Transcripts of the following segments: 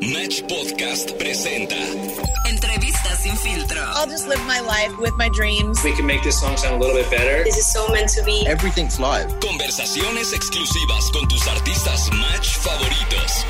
Match Podcast presenta Entrevistas sin filtro. I'll just live my life with my dreams. We can make this song sound a little bit better. This is so meant to be. Everything's live. conversaciones exclusivas con tus artistas Match favoritos.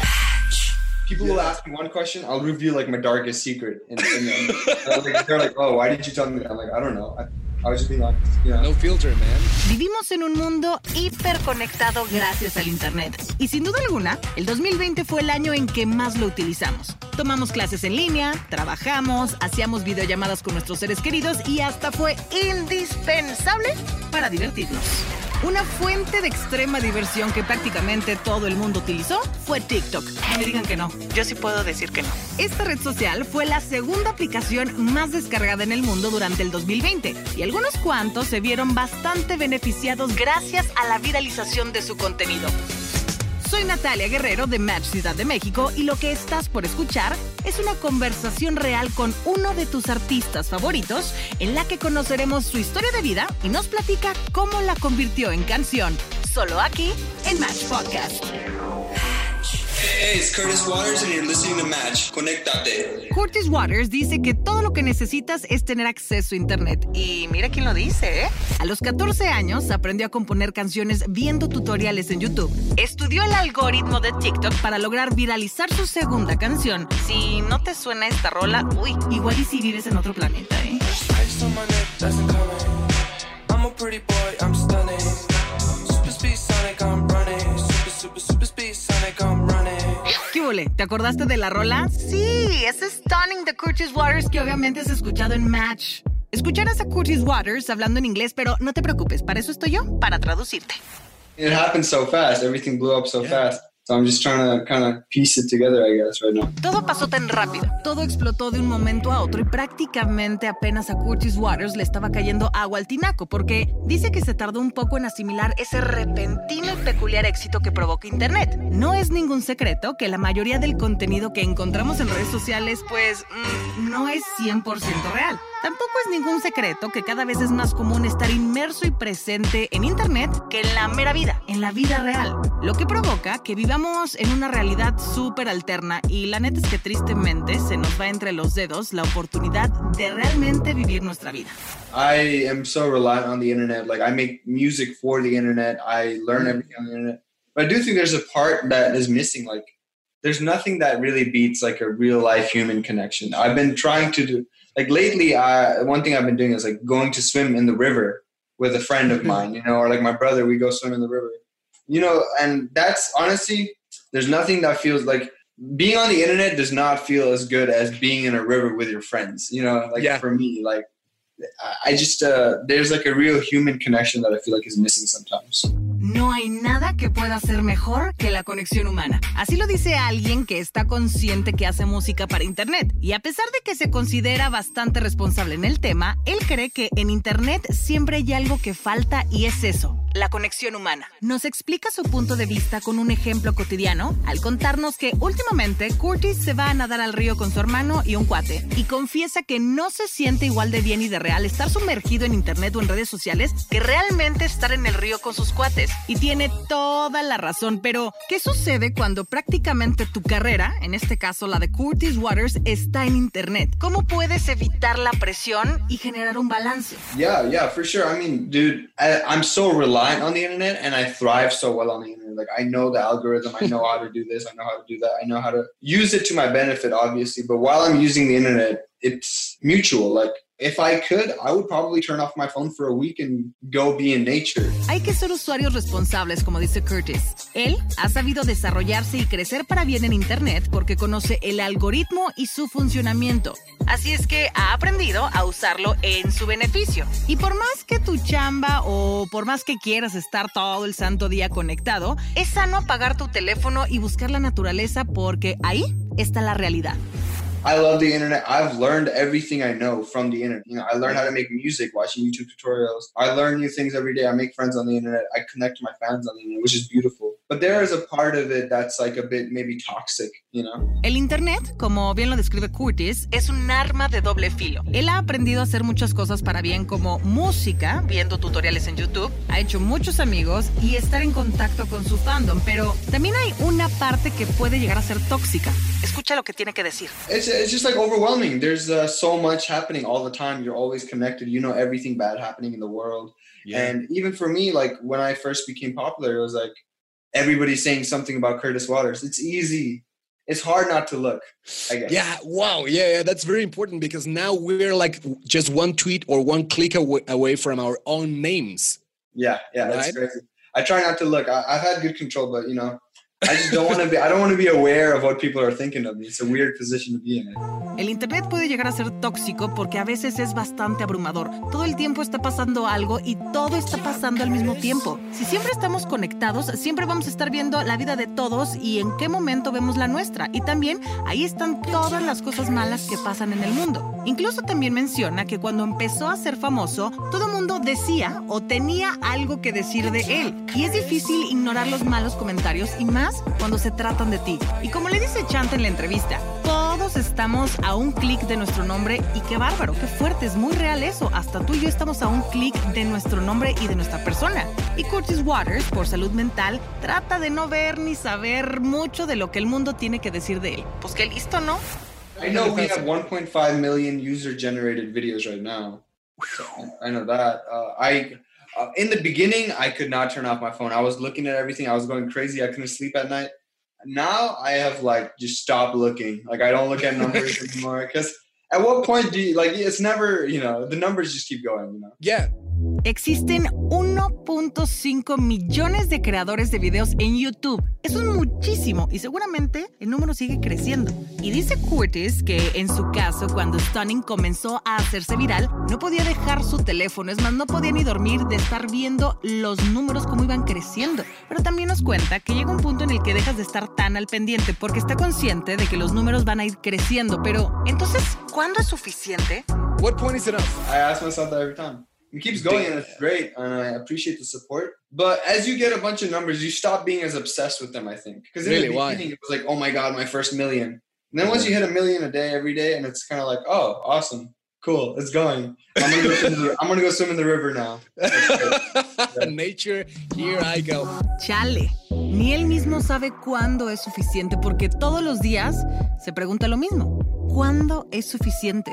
People will ask me one question, I'll reveal like my darkest secret. And, and then they're, like, they're like, oh, why did you tell me that? I'm like, I don't know. I, I was just being honest. You know? No filter, man. Vivimos en un mundo hiperconectado gracias al Internet. Y sin duda alguna, el 2020 fue el año en que más lo utilizamos. Tomamos clases en línea, trabajamos, hacíamos videollamadas con nuestros seres queridos y hasta fue indispensable para divertirnos. Una fuente de extrema diversión que prácticamente todo el mundo utilizó fue TikTok. No me digan que no, yo sí puedo decir que no. Esta red social fue la segunda aplicación más descargada en el mundo durante el 2020 y algunos cuantos se vieron bastante beneficiados gracias a la viralización de su contenido. Soy Natalia Guerrero de Match Ciudad de México y lo que estás por escuchar es una conversación real con uno de tus artistas favoritos en la que conoceremos su historia de vida y nos platica cómo la convirtió en canción. Solo aquí en Match Podcast. Hey, it's Curtis Waters and you're listening to Match. Conectate. Curtis Waters dice que todo lo que necesitas es tener acceso a Internet. Y mira quién lo dice, ¿eh? A los 14 años aprendió a componer canciones viendo tutoriales en YouTube. Estudió el algoritmo de TikTok para lograr viralizar su segunda canción. Si no te suena esta rola, uy, igual y si vives en otro planeta, ¿eh? ¿Te acordaste de la rola? Sí, es Stunning de Curtis Waters que obviamente has escuchado en Match. Escucharás a Curtis Waters hablando en inglés, pero no te preocupes, para eso estoy yo, para traducirte. It happened so fast. Everything blew up so fast. So I'm just trying to kind of piece it together, I guess, right now. Todo pasó tan rápido, todo explotó de un momento a otro y prácticamente apenas a Curtis Waters le estaba cayendo agua al tinaco porque dice que se tardó un poco en asimilar ese repentino y peculiar éxito que provoca Internet. No es ningún secreto que la mayoría del contenido que encontramos en redes sociales pues mm, no es 100% real. Tampoco es ningún secreto que cada vez es más común estar inmerso y presente en Internet que en la mera vida, en la vida real. Lo que provoca que vivamos en una realidad súper alterna y la neta es que tristemente se nos va entre los dedos la oportunidad de realmente vivir nuestra vida. I am so reliant on the internet. Like I make music for the internet. I learn everything on the internet. But I do think there's a part that is missing. Like there's nothing that really beats like a real life human connection. I've been trying to do like lately. I one thing I've been doing is like going to swim in the river with a friend of mine. You know, or like my brother. We go swim in the river. You know, and that's honestly there's nothing that feels like being on the internet does not feel as good as being in a river with your friends. You know, like Yeah. for me, like I- I just uh, there's like a real human connection that I feel like is missing sometimes. No hay nada que pueda ser mejor que la conexión humana. Así lo dice alguien que está consciente que hace música para Internet. Y a pesar de que se considera bastante responsable en el tema, él cree que en Internet siempre hay algo que falta y es eso, la conexión humana. Nos explica su punto de vista con un ejemplo cotidiano al contarnos que últimamente Curtis se va a nadar al río con su hermano y un cuate y confiesa que no se siente igual de bien y de real estar sumergido en internet o en redes sociales que realmente estar en el río con sus cuates. Y tiene toda la razón, pero ¿qué sucede cuando prácticamente tu carrera, en este caso la de Curtis Waters, está en internet? ¿Cómo puedes evitar la presión y generar un balance? Yeah, yeah, for sure. I mean, dude, I, I'm so reliant on the internet, and I thrive so well on the internet. Like I know the algorithm, I know how to do this, I know how to do that, I know how to use it to my benefit, obviously. But while I'm using the internet, it's mutual. Like If I could, I would probably turn off my phone for a week and go be in nature. Hay que ser usuarios responsables, como dice Curtis. Él ha sabido desarrollarse y crecer para bien en Internet porque conoce el algoritmo y su funcionamiento. Así es que ha aprendido a usarlo en su beneficio. Y por más que tu chamba o por más que quieras estar todo el santo día conectado, es sano apagar tu teléfono y buscar la naturaleza porque ahí está la realidad. I love the internet. I've learned everything I know from the internet. You know, I learned how to make music watching YouTube tutorials. I learn new things every day. I make friends on the internet. I connect to my fans on the internet, which is beautiful. But there is a part of it that's like a bit maybe toxic, you know? El Internet, como bien lo describe Curtis, es un arma de doble filo. Él ha aprendido a hacer muchas cosas para bien como música, viendo tutoriales en YouTube, ha hecho muchos amigos y estar en contacto con su fandom, pero también hay una parte que puede llegar a ser tóxica. Escucha lo que tiene que decir. It's, it's just like overwhelming. There's uh, so much happening all the time. You're always connected. You know everything bad happening in the world. And even for me, like when I first became popular, it was like everybody's saying something about Curtis Waters. It's easy. It's hard not to look. I guess. Yeah, wow. Yeah, yeah, that's very important because now we're like just one tweet or one click away, away from our own names. Yeah, yeah, that's Right? crazy. I try not to look. I, I've had good control, but you know, I just don't want to be. I don't want to be aware of what people are thinking of me. It's a weird position to be in. El Internet puede llegar a ser tóxico porque a veces es bastante abrumador. Todo el tiempo está pasando algo y todo está pasando al mismo tiempo. Si siempre estamos conectados, siempre vamos a estar viendo la vida de todos y en qué momento vemos la nuestra. Y también ahí están todas las cosas malas que pasan en el mundo. Incluso también menciona que cuando empezó a ser famoso, todo el mundo decía o tenía algo que decir de él. Y es difícil ignorar los malos comentarios y más cuando se tratan de ti. Y como le dice Chant en la entrevista, todos estamos a un clic de nuestro nombre y qué bárbaro, qué fuerte, es muy real eso. Hasta tú y yo estamos a un clic de nuestro nombre y de nuestra persona. Y Curtis Waters, por salud mental, trata de no ver ni saber mucho de lo que el mundo tiene que decir de él. Pues que listo, ¿no? I know we have 1.5 million user-generated videos right now. So, I know that. Uh, I Uh, in the beginning, I could not turn off my phone. I was looking at everything. I was going crazy. I couldn't sleep at night. Now I have like just stopped looking. Like I don't look at numbers anymore because at what point do you like? It's never you know the numbers just keep going. You know. Yeah. Existen 1.5 millones de creadores de videos en YouTube. Eso es muchísimo y seguramente el número sigue creciendo. Y dice Curtis que en su caso, cuando Stunning comenzó a hacerse viral, no podía dejar su teléfono. Es más, no podía ni dormir de estar viendo los números como iban creciendo. Pero también nos cuenta que llega un punto en el que dejas de estar tan al pendiente porque está consciente de que los números van a ir creciendo. Pero entonces, ¿cuándo es suficiente? What point is enough? I ask myself that every. It keeps going and it's great and I appreciate the support. But as you get a bunch of numbers, you stop being as obsessed with them, I think. Because in Really? the Why? beginning it was like, oh my god, my first million. And then once you hit a million a day every day, and it's kind of like, oh, awesome, cool, it's going. I'm gonna go swim in the, I'm gonna go swim in the river now. That's great. Nature, here I go. Chale, ni él mismo sabe cuándo es suficiente porque todos los días se pregunta lo mismo. ¿Cuándo es suficiente?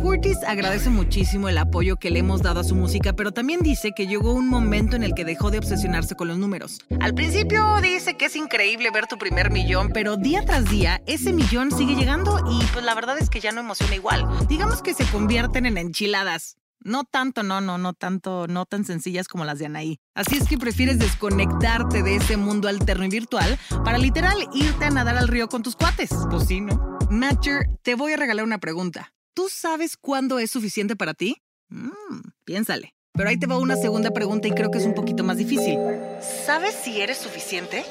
Curtis agradece muchísimo el apoyo que le hemos dado a su música, pero también dice que llegó un momento en el que dejó de obsesionarse con los números. Al principio dice que es increíble ver tu primer millón, pero día tras día ese millón sigue llegando y pues la verdad es que ya no emociona igual. Digamos que se convierten en enchiladas. No tanto, no, no, no tanto, no tan sencillas como las de Anaí. Así es que prefieres desconectarte de ese mundo alterno y virtual para literal irte a nadar al río con tus cuates. Pues sí, ¿no? Matcher, te voy a regalar una pregunta. ¿Tú sabes cuándo es suficiente para ti? Mm, piénsale. Pero ahí te va una segunda pregunta y creo que es un poquito más difícil. ¿Sabes si eres suficiente?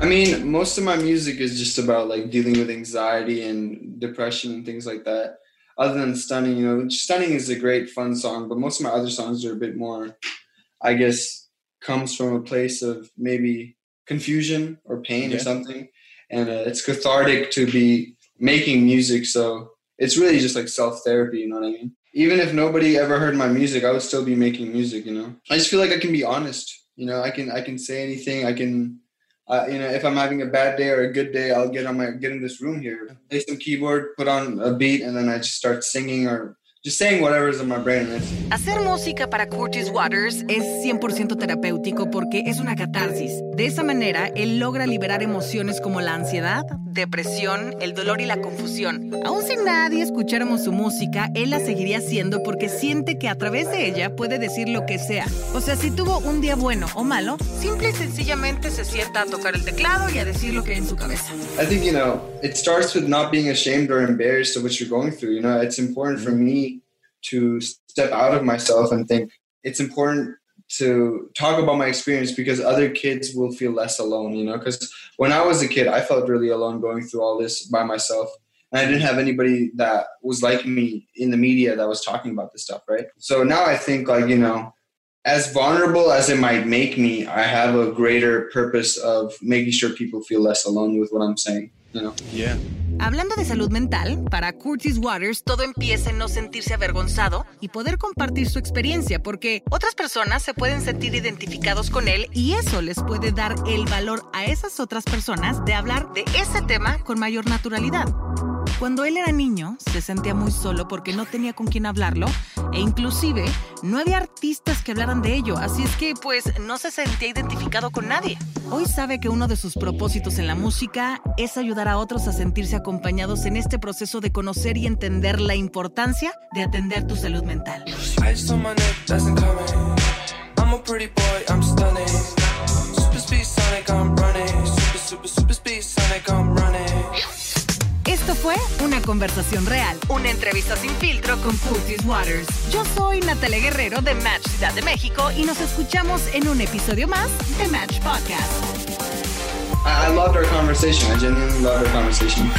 I mean, most of my music is just about like dealing with anxiety and depression and things like that. Other than Stunning, you know, Stunning is a great fun song, but most of my other songs are a bit more, I guess, comes from a place of maybe confusion or pain or something. And uh, it's cathartic to be making music. So it's really just like self therapy, you know what I mean? Even if nobody ever heard my music, I would still be making music, you know? I just feel like I can be honest. You know, I can I can say anything. I can uh, you know, if I'm having a bad day or a good day, I'll get on my get in this room here, play some keyboard, put on a beat, and then I just start singing or just saying whatever's in my brain. Hacer música para Curtis Waters es 100% terapéutico porque es una catarsis. De esa manera, él logra liberar emociones como la ansiedad, depresión, el dolor y la confusión. Aun si nadie escucháramos su música, él la seguiría haciendo porque siente que a través de ella puede decir lo que sea. O sea, si tuvo un día bueno o malo, simple y sencillamente se sienta a tocar el teclado y a decir lo que hay en su cabeza. I think you know it starts with not being ashamed or embarrassed of what you're going through. You know, it's important for me to step out of myself and think it's important to talk about my experience because other kids will feel less alone. You know, because when I was a kid, I felt really alone going through all this by myself. And I didn't have anybody that was like me in the media that was talking about this stuff, right? So now I think, like, you know, as vulnerable as it might make me, I have a greater purpose of making sure people feel less alone with what I'm saying, Hablando de salud mental, para Curtis Waters todo empieza en no sentirse avergonzado y poder compartir su experiencia, porque otras personas se pueden sentir identificados con él y eso les puede dar el valor a esas otras personas de hablar de ese tema con mayor naturalidad. Cuando él era niño, se sentía muy solo porque no tenía con quién hablarlo e inclusive no había artistas que hablaran de ello, así es que pues no se sentía identificado con nadie. Hoy sabe que uno de sus propósitos en la música es ayudar a otros a sentirse acompañados en este proceso de conocer y entender la importancia de atender tu salud mental. I'm a pretty boy, I'm stunning. Super speed Sonic, I'm running. Super, super, super conversación real, una entrevista sin filtro con Curtis Waters. Yo soy Natalia Guerrero de Match Ciudad de México y nos escuchamos en un episodio más de Match Podcast. I loved our conversation. I genuinely loved our conversation.